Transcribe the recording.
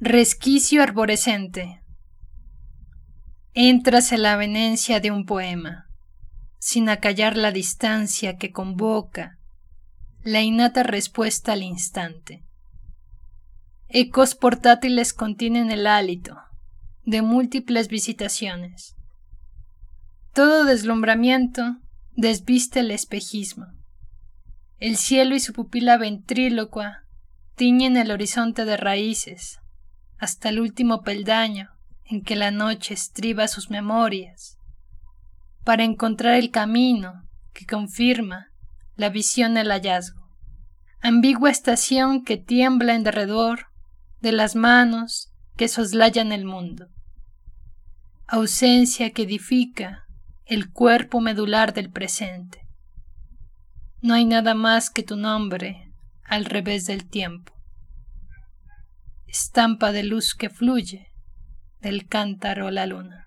Resquicio arborescente. Entras en la venencia de un poema, sin acallar la distancia que convoca, la innata respuesta al instante. Ecos portátiles contienen el hálito de múltiples visitaciones. Todo deslumbramiento desviste el espejismo. El cielo y su pupila ventrílocua tiñen el horizonte de raíces, hasta el último peldaño en que la noche estriba sus memorias, para encontrar el camino que confirma la visión del hallazgo. Ambigua estación que tiembla en derredor de las manos que soslayan el mundo. Ausencia que edifica el cuerpo medular del presente. No hay nada más que tu nombre al revés del tiempo estampa de luz que fluye del cántaro la luna.